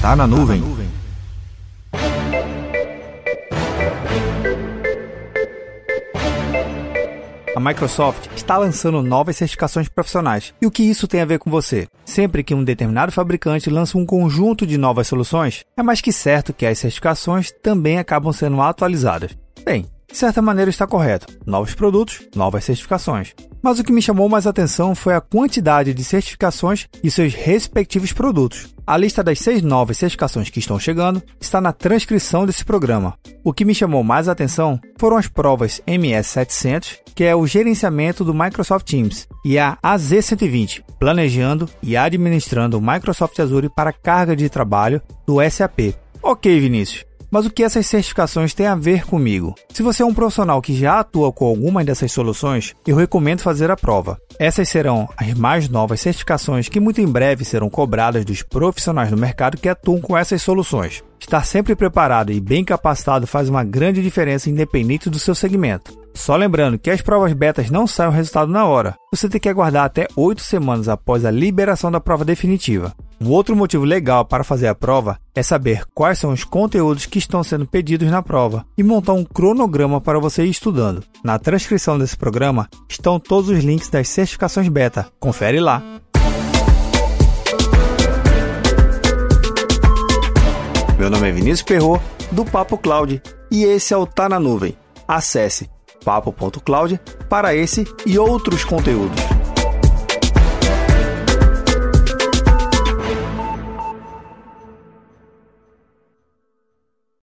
Tá na nuvem. A Microsoft está lançando novas certificações profissionais. E o que isso tem a ver com você? Sempre que um determinado fabricante lança um conjunto de novas soluções, é mais que certo que as certificações também acabam sendo atualizadas. Bem, de certa maneira está correto. Novos produtos, novas certificações. Mas o que me chamou mais atenção foi a quantidade de certificações e seus respectivos produtos. A lista das seis novas certificações que estão chegando está na transcrição desse programa. O que me chamou mais atenção foram as provas MS700, que é o gerenciamento do Microsoft Teams, e a AZ120, planejando e administrando o Microsoft Azure para carga de trabalho do SAP. Ok, Vinícius. Mas o que essas certificações têm a ver comigo? Se você é um profissional que já atua com alguma dessas soluções, eu recomendo fazer a prova. Essas serão as mais novas certificações que muito em breve serão cobradas dos profissionais do mercado que atuam com essas soluções. Estar sempre preparado e bem capacitado faz uma grande diferença independente do seu segmento. Só lembrando que as provas betas não saem o resultado na hora. Você tem que aguardar até 8 semanas após a liberação da prova definitiva. Um outro motivo legal para fazer a prova é saber quais são os conteúdos que estão sendo pedidos na prova e montar um cronograma para você ir estudando. Na transcrição desse programa estão todos os links das certificações beta. Confere lá. Meu nome é Vinícius Perro do Papo Cloud, e esse é o Tá na Nuvem. Acesse papo.cloud para esse e outros conteúdos.